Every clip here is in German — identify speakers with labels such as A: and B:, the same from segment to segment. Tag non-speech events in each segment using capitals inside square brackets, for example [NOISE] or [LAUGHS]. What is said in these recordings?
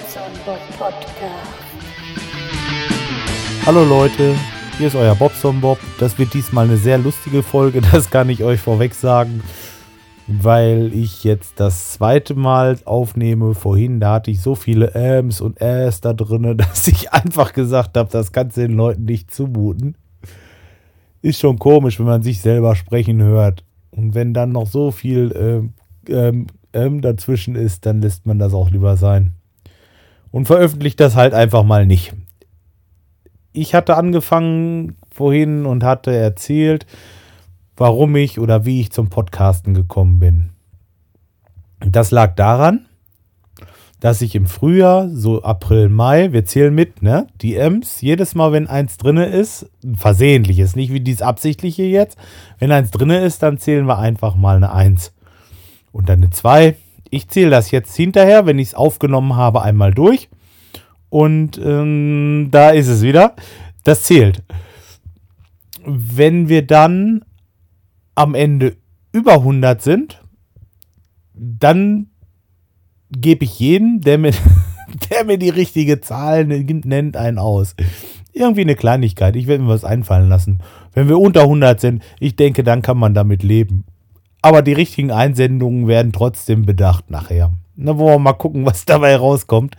A: Bobson Bob Podcast.
B: Hallo Leute, hier ist euer Bobson Bob. Das wird diesmal eine sehr lustige Folge, [LAUGHS] das kann ich euch vorweg sagen, weil ich jetzt das zweite Mal aufnehme. Vorhin, da hatte ich so viele Ms und Äs da drin, [LAUGHS] dass ich einfach gesagt habe, das kannst du den Leuten nicht zumuten. Ist schon komisch, wenn man sich selber sprechen hört. Und wenn dann noch so viel ähm, ähm, ähm, dazwischen ist, dann lässt man das auch lieber sein. Und veröffentlicht das halt einfach mal nicht. Ich hatte angefangen vorhin und hatte erzählt, warum ich oder wie ich zum Podcasten gekommen bin. Das lag daran, dass ich im Frühjahr, so April, Mai, wir zählen mit, ne? Die Ems, jedes Mal, wenn eins drinne ist, versehentliches, nicht wie dies absichtliche jetzt, wenn eins drinne ist, dann zählen wir einfach mal eine Eins und dann eine 2. Ich zähle das jetzt hinterher, wenn ich es aufgenommen habe, einmal durch. Und ähm, da ist es wieder. Das zählt. Wenn wir dann am Ende über 100 sind, dann gebe ich jeden, der mir, [LAUGHS] der mir die richtige Zahl nennt, einen aus. Irgendwie eine Kleinigkeit. Ich werde mir was einfallen lassen. Wenn wir unter 100 sind, ich denke, dann kann man damit leben. Aber die richtigen Einsendungen werden trotzdem bedacht nachher. Na, wollen wir mal gucken, was dabei rauskommt.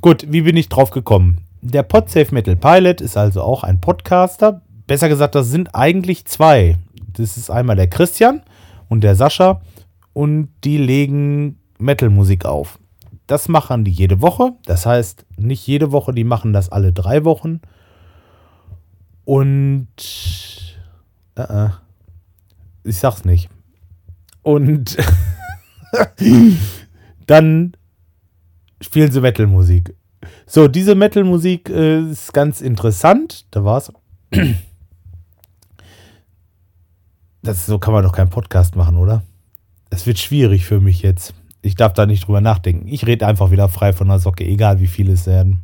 B: Gut, wie bin ich drauf gekommen? Der Podsafe Metal Pilot ist also auch ein Podcaster. Besser gesagt, das sind eigentlich zwei. Das ist einmal der Christian und der Sascha. Und die legen Metal-Musik auf. Das machen die jede Woche. Das heißt, nicht jede Woche, die machen das alle drei Wochen. Und äh, äh, ich sag's nicht. Und [LAUGHS] dann spielen sie Metal-Musik. So, diese Metal-Musik äh, ist ganz interessant. Da war's. [CLEARS THROAT] Das, so kann man doch keinen Podcast machen, oder? Es wird schwierig für mich jetzt. Ich darf da nicht drüber nachdenken. Ich rede einfach wieder frei von der Socke, egal wie viele es werden.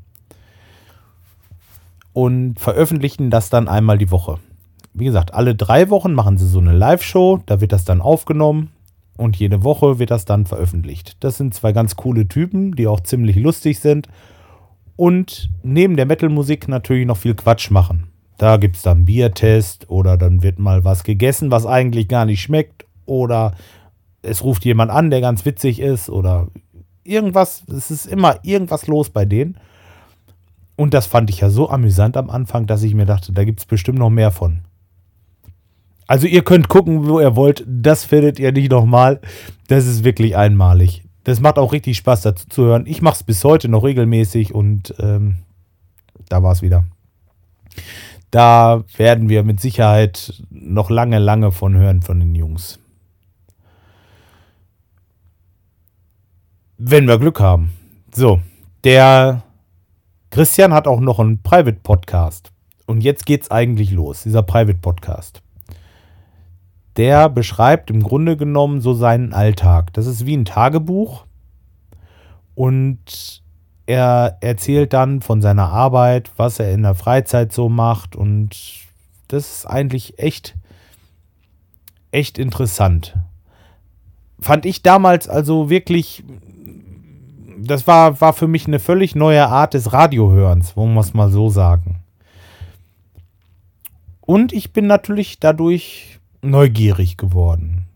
B: Und veröffentlichen das dann einmal die Woche wie gesagt, alle drei Wochen machen sie so eine Live-Show, da wird das dann aufgenommen und jede Woche wird das dann veröffentlicht. Das sind zwei ganz coole Typen, die auch ziemlich lustig sind und neben der Metal-Musik natürlich noch viel Quatsch machen. Da gibt es dann Biertest oder dann wird mal was gegessen, was eigentlich gar nicht schmeckt oder es ruft jemand an, der ganz witzig ist oder irgendwas. Es ist immer irgendwas los bei denen. Und das fand ich ja so amüsant am Anfang, dass ich mir dachte, da gibt es bestimmt noch mehr von. Also ihr könnt gucken, wo ihr wollt. Das findet ihr nicht nochmal. Das ist wirklich einmalig. Das macht auch richtig Spaß dazu zu hören. Ich mache es bis heute noch regelmäßig und ähm, da war es wieder. Da werden wir mit Sicherheit noch lange, lange von hören von den Jungs. Wenn wir Glück haben. So, der Christian hat auch noch einen Private Podcast. Und jetzt geht's eigentlich los, dieser Private Podcast der beschreibt im Grunde genommen so seinen Alltag. Das ist wie ein Tagebuch und er erzählt dann von seiner Arbeit, was er in der Freizeit so macht und das ist eigentlich echt, echt interessant. Fand ich damals also wirklich, das war, war für mich eine völlig neue Art des Radiohörens, wollen wir es mal so sagen. Und ich bin natürlich dadurch neugierig geworden.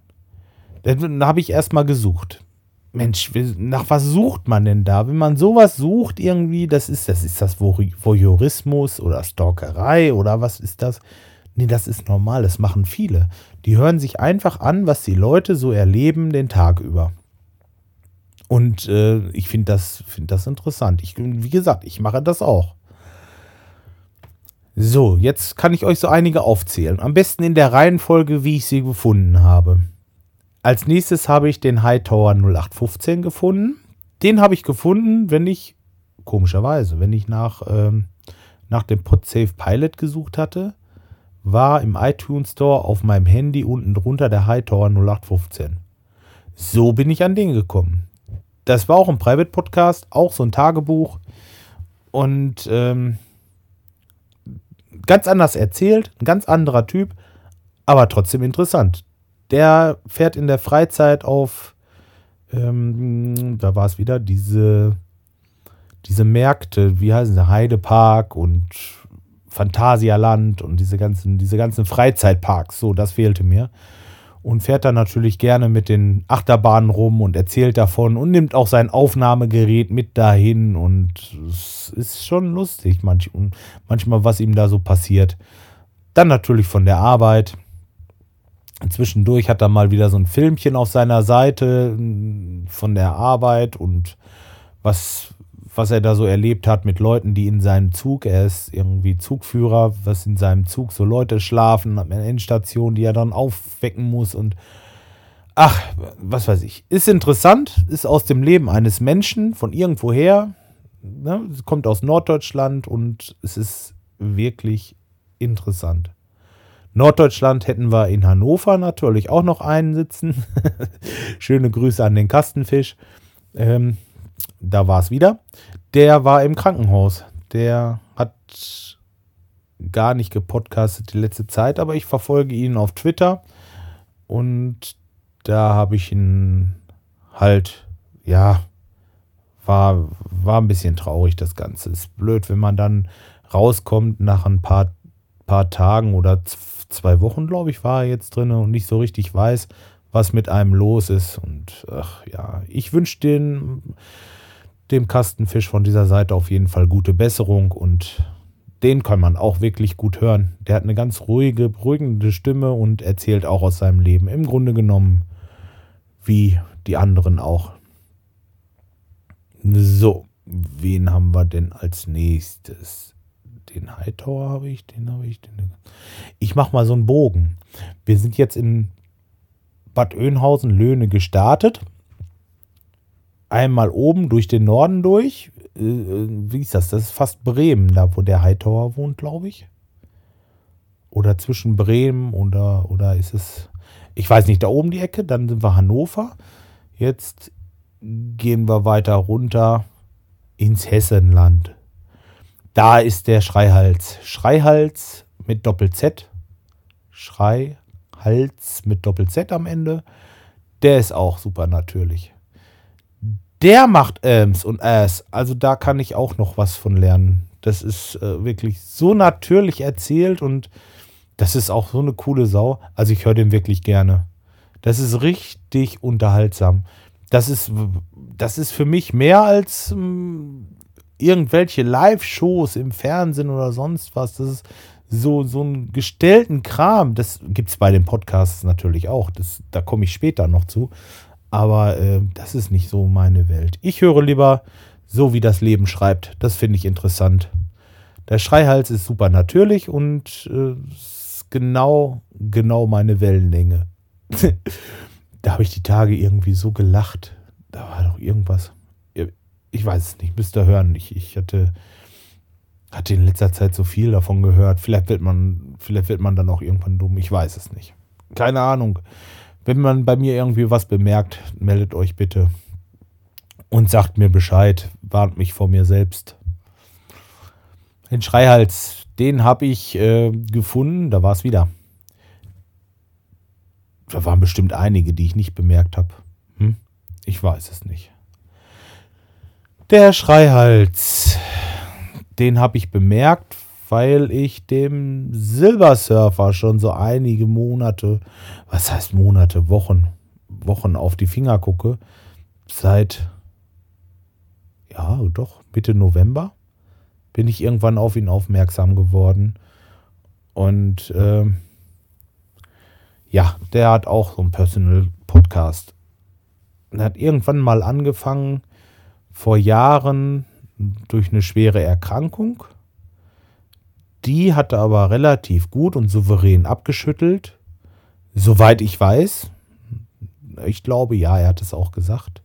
B: Dann habe ich erstmal gesucht. Mensch, nach was sucht man denn da? Wenn man sowas sucht, irgendwie, das ist das, ist das Voyeurismus oder Stalkerei oder was ist das? Nee, das ist normal, das machen viele. Die hören sich einfach an, was die Leute so erleben den Tag über. Und äh, ich finde das, find das interessant. Ich, wie gesagt, ich mache das auch. So, jetzt kann ich euch so einige aufzählen. Am besten in der Reihenfolge, wie ich sie gefunden habe. Als nächstes habe ich den Hightower 0815 gefunden. Den habe ich gefunden, wenn ich, komischerweise, wenn ich nach, ähm, nach dem PodSafe Pilot gesucht hatte, war im iTunes Store auf meinem Handy unten drunter der Hightower 0815. So bin ich an den gekommen. Das war auch ein Private Podcast, auch so ein Tagebuch. Und ähm, ganz anders erzählt, ein ganz anderer Typ, aber trotzdem interessant. Der fährt in der Freizeit auf, ähm, da war es wieder, diese diese Märkte, wie heißen sie, Heidepark und Phantasialand und diese ganzen, diese ganzen Freizeitparks, so, das fehlte mir. Und fährt dann natürlich gerne mit den Achterbahnen rum und erzählt davon und nimmt auch sein Aufnahmegerät mit dahin und es ist schon lustig manch, manchmal, was ihm da so passiert. Dann natürlich von der Arbeit. Zwischendurch hat er mal wieder so ein Filmchen auf seiner Seite von der Arbeit und was, was er da so erlebt hat mit Leuten, die in seinem Zug, er ist irgendwie Zugführer, was in seinem Zug so Leute schlafen, an der Endstation, die er dann aufwecken muss und ach, was weiß ich. Ist interessant, ist aus dem Leben eines Menschen von irgendwoher, ne, kommt aus Norddeutschland und es ist wirklich interessant. Norddeutschland hätten wir in Hannover natürlich auch noch einen sitzen. [LAUGHS] Schöne Grüße an den Kastenfisch. Ähm, da war es wieder. Der war im Krankenhaus. Der hat gar nicht gepodcastet die letzte Zeit, aber ich verfolge ihn auf Twitter und da habe ich ihn halt, ja, war, war ein bisschen traurig das Ganze. Ist blöd, wenn man dann rauskommt nach ein paar, paar Tagen oder zwei Wochen, glaube ich, war er jetzt drin und nicht so richtig weiß, was mit einem los ist. Und ach ja, ich wünsche den dem Kastenfisch von dieser Seite auf jeden Fall gute Besserung und den kann man auch wirklich gut hören. Der hat eine ganz ruhige, beruhigende Stimme und erzählt auch aus seinem Leben. Im Grunde genommen wie die anderen auch. So, wen haben wir denn als nächstes? Den Hightower habe ich, den habe ich. Den ich mache mal so einen Bogen. Wir sind jetzt in Bad Oeynhausen, Löhne gestartet einmal oben durch den Norden durch. Äh, wie ist das? Das ist fast Bremen, da wo der Hightower wohnt, glaube ich. Oder zwischen Bremen oder, oder ist es, ich weiß nicht, da oben die Ecke, dann sind wir Hannover. Jetzt gehen wir weiter runter ins Hessenland. Da ist der Schreihals. Schreihals mit Doppel-Z. Schreihals mit Doppel-Z am Ende. Der ist auch super natürlich der macht Elms und Ass. Also da kann ich auch noch was von lernen. Das ist äh, wirklich so natürlich erzählt und das ist auch so eine coole Sau. Also ich höre den wirklich gerne. Das ist richtig unterhaltsam. Das ist, das ist für mich mehr als ähm, irgendwelche Live-Shows im Fernsehen oder sonst was. Das ist so, so einen gestellten Kram. Das gibt es bei den Podcasts natürlich auch. Das, da komme ich später noch zu. Aber äh, das ist nicht so meine Welt. Ich höre lieber so, wie das Leben schreibt. Das finde ich interessant. Der Schreihals ist super natürlich und äh, genau, genau meine Wellenlänge. [LAUGHS] da habe ich die Tage irgendwie so gelacht. Da war doch irgendwas. Ich weiß es nicht, müsst ihr hören. Ich, ich hatte, hatte in letzter Zeit so viel davon gehört. Vielleicht wird man, vielleicht wird man dann auch irgendwann dumm. Ich weiß es nicht. Keine Ahnung. Wenn man bei mir irgendwie was bemerkt, meldet euch bitte und sagt mir Bescheid, warnt mich vor mir selbst. Den Schreihals, den habe ich äh, gefunden, da war es wieder. Da waren bestimmt einige, die ich nicht bemerkt habe. Hm? Ich weiß es nicht. Der Schreihals, den habe ich bemerkt, weil ich dem Silbersurfer schon so einige Monate, was heißt Monate, Wochen, Wochen auf die Finger gucke. Seit, ja, doch, Mitte November bin ich irgendwann auf ihn aufmerksam geworden. Und äh, ja, der hat auch so einen Personal Podcast. Er hat irgendwann mal angefangen, vor Jahren durch eine schwere Erkrankung die hat er aber relativ gut und souverän abgeschüttelt. Soweit ich weiß. Ich glaube, ja, er hat es auch gesagt.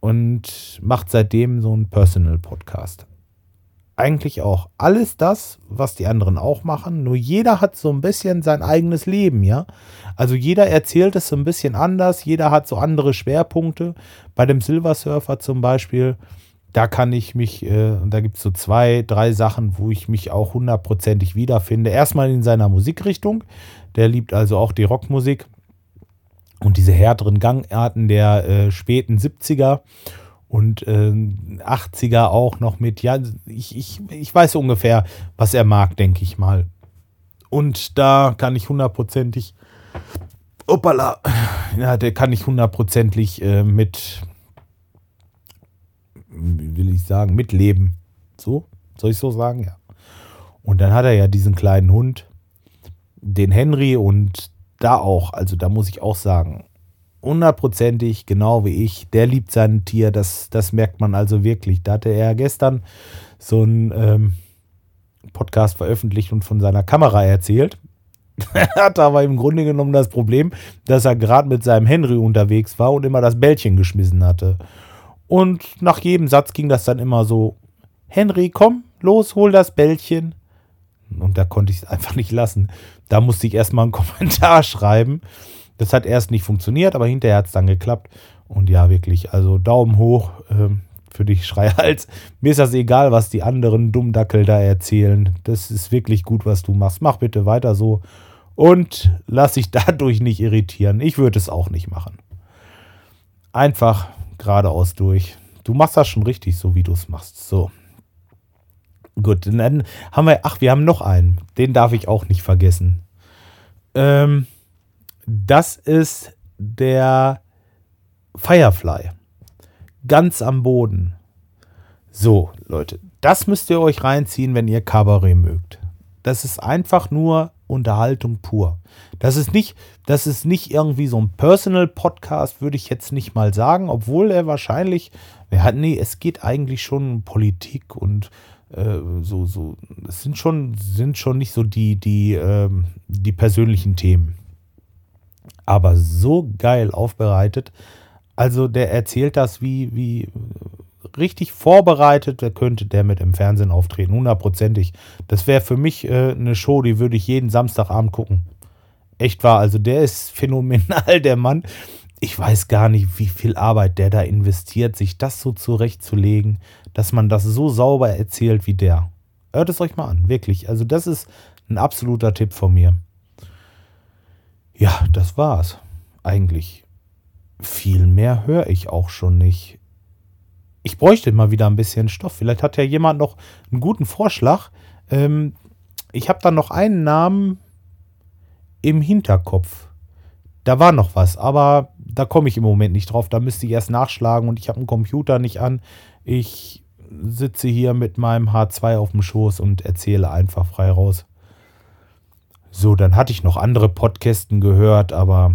B: Und macht seitdem so einen Personal-Podcast. Eigentlich auch alles das, was die anderen auch machen. Nur jeder hat so ein bisschen sein eigenes Leben, ja. Also jeder erzählt es so ein bisschen anders. Jeder hat so andere Schwerpunkte. Bei dem Silversurfer zum Beispiel da kann ich mich, äh, da gibt es so zwei, drei Sachen, wo ich mich auch hundertprozentig wiederfinde. Erstmal in seiner Musikrichtung. Der liebt also auch die Rockmusik und diese härteren Gangarten der äh, späten 70er. und äh, 80er auch noch mit. Ja, ich, ich, ich weiß ungefähr, was er mag, denke ich mal. Und da kann ich hundertprozentig, opala, ja, der kann ich hundertprozentig äh, mit, will ich sagen, mitleben. So, soll ich so sagen? Ja. Und dann hat er ja diesen kleinen Hund, den Henry, und da auch, also da muss ich auch sagen, hundertprozentig, genau wie ich, der liebt sein Tier, das, das merkt man also wirklich. Da hatte er gestern so einen ähm, Podcast veröffentlicht und von seiner Kamera erzählt. [LAUGHS] er hatte aber im Grunde genommen das Problem, dass er gerade mit seinem Henry unterwegs war und immer das Bällchen geschmissen hatte. Und nach jedem Satz ging das dann immer so: Henry, komm, los, hol das Bällchen. Und da konnte ich es einfach nicht lassen. Da musste ich erstmal einen [LAUGHS] Kommentar schreiben. Das hat erst nicht funktioniert, aber hinterher hat es dann geklappt. Und ja, wirklich, also Daumen hoch ähm, für dich, [LAUGHS] Schreihals. Mir ist das egal, was die anderen Dummdackel da erzählen. Das ist wirklich gut, was du machst. Mach bitte weiter so. Und lass dich [LAUGHS] dadurch nicht irritieren. Ich würde es auch nicht machen. Einfach geradeaus durch. Du machst das schon richtig, so wie du es machst. So. Gut, dann haben wir, ach, wir haben noch einen. Den darf ich auch nicht vergessen. Ähm, das ist der Firefly. Ganz am Boden. So, Leute, das müsst ihr euch reinziehen, wenn ihr Kabarett mögt. Das ist einfach nur Unterhaltung pur. Das ist nicht, das ist nicht irgendwie so ein Personal Podcast, würde ich jetzt nicht mal sagen, obwohl er wahrscheinlich, ja, nee, es geht eigentlich schon um Politik und äh, so, so, es sind schon, sind schon nicht so die, die, ähm, die persönlichen Themen aber so geil aufbereitet. Also der erzählt das wie, wie richtig vorbereitet, da könnte der mit im Fernsehen auftreten, hundertprozentig. Das wäre für mich äh, eine Show, die würde ich jeden Samstagabend gucken. Echt wahr, also der ist [LAUGHS] phänomenal, der Mann. Ich weiß gar nicht, wie viel Arbeit der da investiert, sich das so zurechtzulegen, dass man das so sauber erzählt wie der. Hört es euch mal an, wirklich. Also das ist ein absoluter Tipp von mir. Ja, das war's. Eigentlich. Viel mehr höre ich auch schon nicht. Ich bräuchte mal wieder ein bisschen Stoff. Vielleicht hat ja jemand noch einen guten Vorschlag. Ähm, ich habe da noch einen Namen im Hinterkopf. Da war noch was, aber da komme ich im Moment nicht drauf. Da müsste ich erst nachschlagen und ich habe einen Computer nicht an. Ich sitze hier mit meinem H2 auf dem Schoß und erzähle einfach frei raus. So, dann hatte ich noch andere Podcasten gehört, aber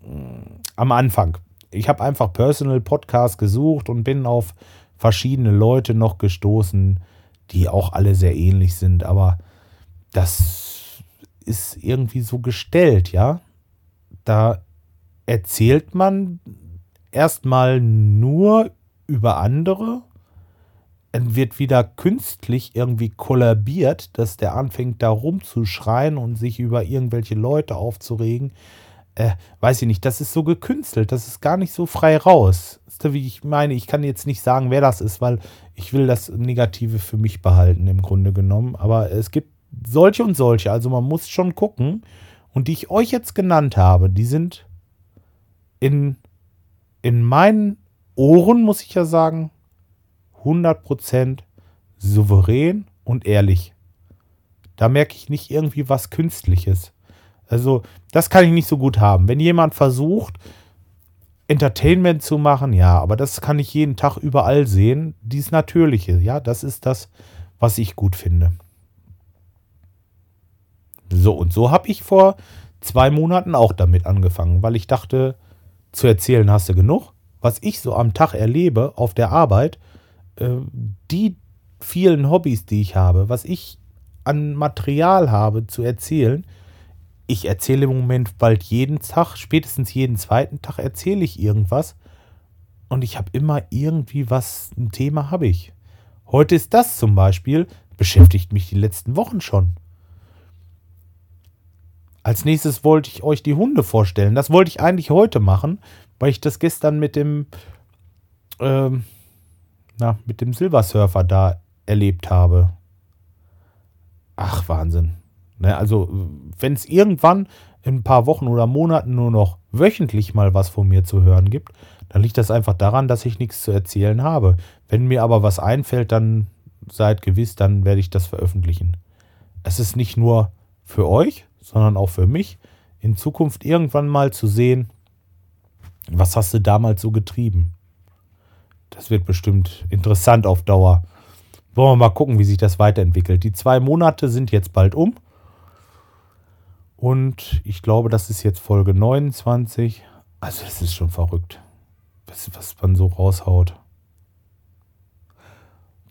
B: mm, am Anfang. Ich habe einfach Personal Podcast gesucht und bin auf verschiedene Leute noch gestoßen, die auch alle sehr ähnlich sind, aber das ist irgendwie so gestellt, ja. Da erzählt man erstmal nur über andere wird wieder künstlich irgendwie kollabiert, dass der anfängt da rumzuschreien und sich über irgendwelche Leute aufzuregen. Äh, weiß ich nicht, das ist so gekünstelt, das ist gar nicht so frei raus. Wie ich meine, ich kann jetzt nicht sagen, wer das ist, weil ich will das Negative für mich behalten, im Grunde genommen. Aber es gibt solche und solche, also man muss schon gucken. Und die ich euch jetzt genannt habe, die sind in, in meinen Ohren, muss ich ja sagen, 100% souverän und ehrlich. Da merke ich nicht irgendwie was Künstliches. Also, das kann ich nicht so gut haben. Wenn jemand versucht, Entertainment zu machen, ja, aber das kann ich jeden Tag überall sehen. Dies Natürliche, ja, das ist das, was ich gut finde. So, und so habe ich vor zwei Monaten auch damit angefangen, weil ich dachte, zu erzählen hast du genug. Was ich so am Tag erlebe auf der Arbeit, äh, die vielen Hobbys, die ich habe, was ich an Material habe zu erzählen, ich erzähle im Moment bald jeden Tag, spätestens jeden zweiten Tag erzähle ich irgendwas und ich habe immer irgendwie was, ein Thema habe ich. Heute ist das zum Beispiel, beschäftigt mich die letzten Wochen schon. Als nächstes wollte ich euch die Hunde vorstellen. Das wollte ich eigentlich heute machen, weil ich das gestern mit dem ähm, na, mit dem Silversurfer da erlebt habe. Ach, Wahnsinn. Ne, also, wenn es irgendwann in ein paar Wochen oder Monaten nur noch wöchentlich mal was von mir zu hören gibt, dann liegt das einfach daran, dass ich nichts zu erzählen habe. Wenn mir aber was einfällt, dann seid gewiss, dann werde ich das veröffentlichen. Es ist nicht nur für euch, sondern auch für mich, in Zukunft irgendwann mal zu sehen, was hast du damals so getrieben. Das wird bestimmt interessant auf Dauer. Wollen wir mal gucken, wie sich das weiterentwickelt. Die zwei Monate sind jetzt bald um. Und ich glaube, das ist jetzt Folge 29. Also, das ist schon verrückt, was, was man so raushaut.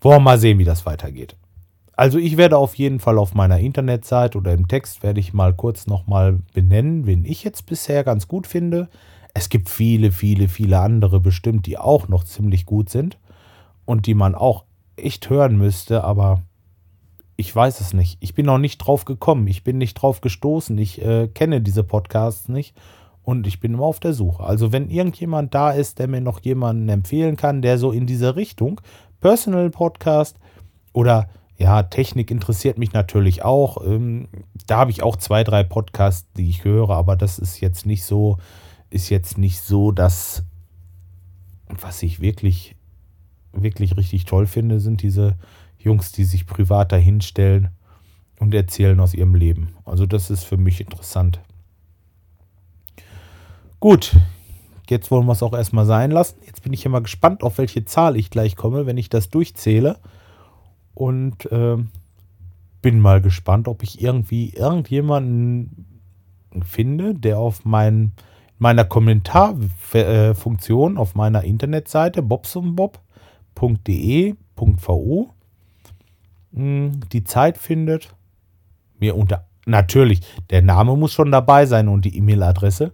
B: Wollen wir mal sehen, wie das weitergeht. Also ich werde auf jeden Fall auf meiner Internetseite oder im Text werde ich mal kurz nochmal benennen, wen ich jetzt bisher ganz gut finde. Es gibt viele, viele, viele andere bestimmt, die auch noch ziemlich gut sind und die man auch echt hören müsste, aber ich weiß es nicht. Ich bin noch nicht drauf gekommen. Ich bin nicht drauf gestoßen. Ich äh, kenne diese Podcasts nicht und ich bin immer auf der Suche. Also wenn irgendjemand da ist, der mir noch jemanden empfehlen kann, der so in diese Richtung Personal Podcast oder ja, Technik interessiert mich natürlich auch. Ähm, da habe ich auch zwei, drei Podcasts, die ich höre, aber das ist jetzt nicht so, ist jetzt nicht so, dass, was ich wirklich, wirklich richtig toll finde, sind diese Jungs, die sich privat dahinstellen und erzählen aus ihrem Leben. Also das ist für mich interessant. Gut, jetzt wollen wir es auch erstmal sein lassen. Jetzt bin ich immer gespannt, auf welche Zahl ich gleich komme, wenn ich das durchzähle und äh, bin mal gespannt, ob ich irgendwie irgendjemanden finde, der auf mein, meiner Kommentarfunktion auf meiner Internetseite bobsumbob.de.vu hm, die Zeit findet, mir unter natürlich, der Name muss schon dabei sein und die E-Mail-Adresse,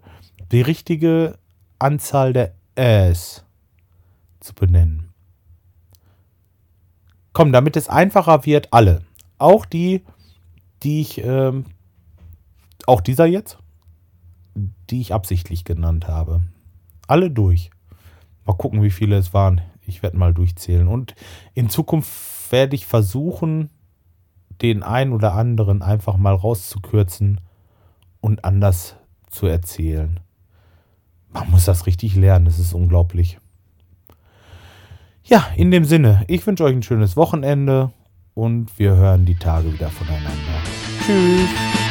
B: die richtige Anzahl der S zu benennen. Komm, damit es einfacher wird, alle. Auch die, die ich, ähm, auch dieser jetzt, die ich absichtlich genannt habe. Alle durch. Mal gucken, wie viele es waren. Ich werde mal durchzählen. Und in Zukunft werde ich versuchen, den einen oder anderen einfach mal rauszukürzen und anders zu erzählen. Man muss das richtig lernen, das ist unglaublich. Ja, in dem Sinne, ich wünsche euch ein schönes Wochenende und wir hören die Tage wieder voneinander. Tschüss.